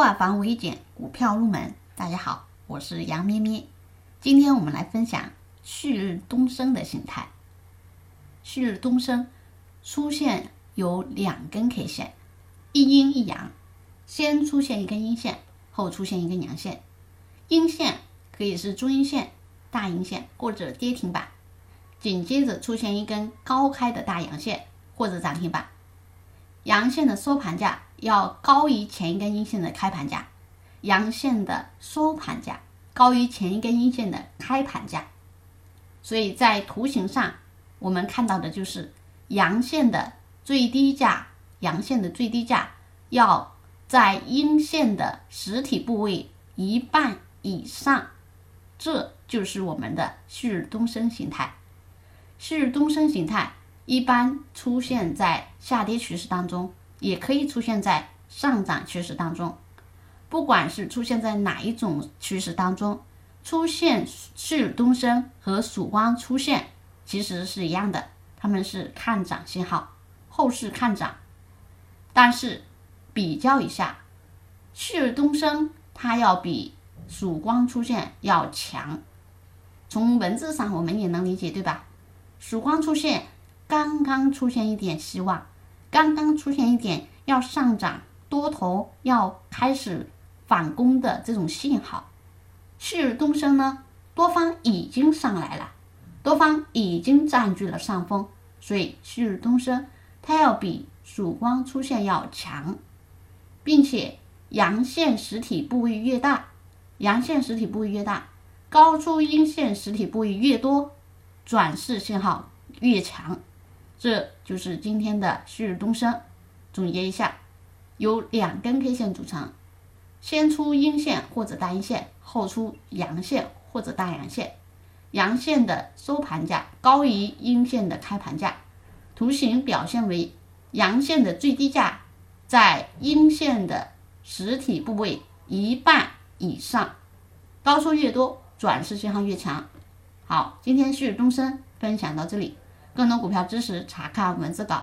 化繁为简，股票入门。大家好，我是杨咩咩。今天我们来分享旭日东升的形态。旭日东升出现有两根 K 线，一阴一阳，先出现一根阴线，后出现一根阳线。阴线可以是中阴线、大阴线或者跌停板，紧接着出现一根高开的大阳线或者涨停板。阳线的收盘价要高于前一根阴线的开盘价，阳线的收盘价高于前一根阴线的开盘价，所以在图形上我们看到的就是阳线的最低价，阳线的最低价要在阴线的实体部位一半以上，这就是我们的旭日东升形态。旭日东升形态。一般出现在下跌趋势当中，也可以出现在上涨趋势当中。不管是出现在哪一种趋势当中，出现旭日东升和曙光出现其实是一样的，他们是看涨信号，后市看涨。但是比较一下，旭日东升它要比曙光出现要强。从文字上我们也能理解，对吧？曙光出现。刚出现一点希望，刚刚出现一点要上涨多头要开始反攻的这种信号。旭日东升呢，多方已经上来了，多方已经占据了上风，所以旭日东升它要比曙光出现要强，并且阳线实体部位越大，阳线实体部位越大，高出阴线实体部位越多，转势信号越强。这就是今天的旭日东升。总结一下，由两根 K 线组成，先出阴线或者大阴线，后出阳线或者大阳线。阳线的收盘价高于阴线的开盘价。图形表现为阳线的最低价在阴线的实体部位一半以上，高出越多，转势信号越强。好，今天旭日东升分享到这里。更多股票知识，查看文字稿。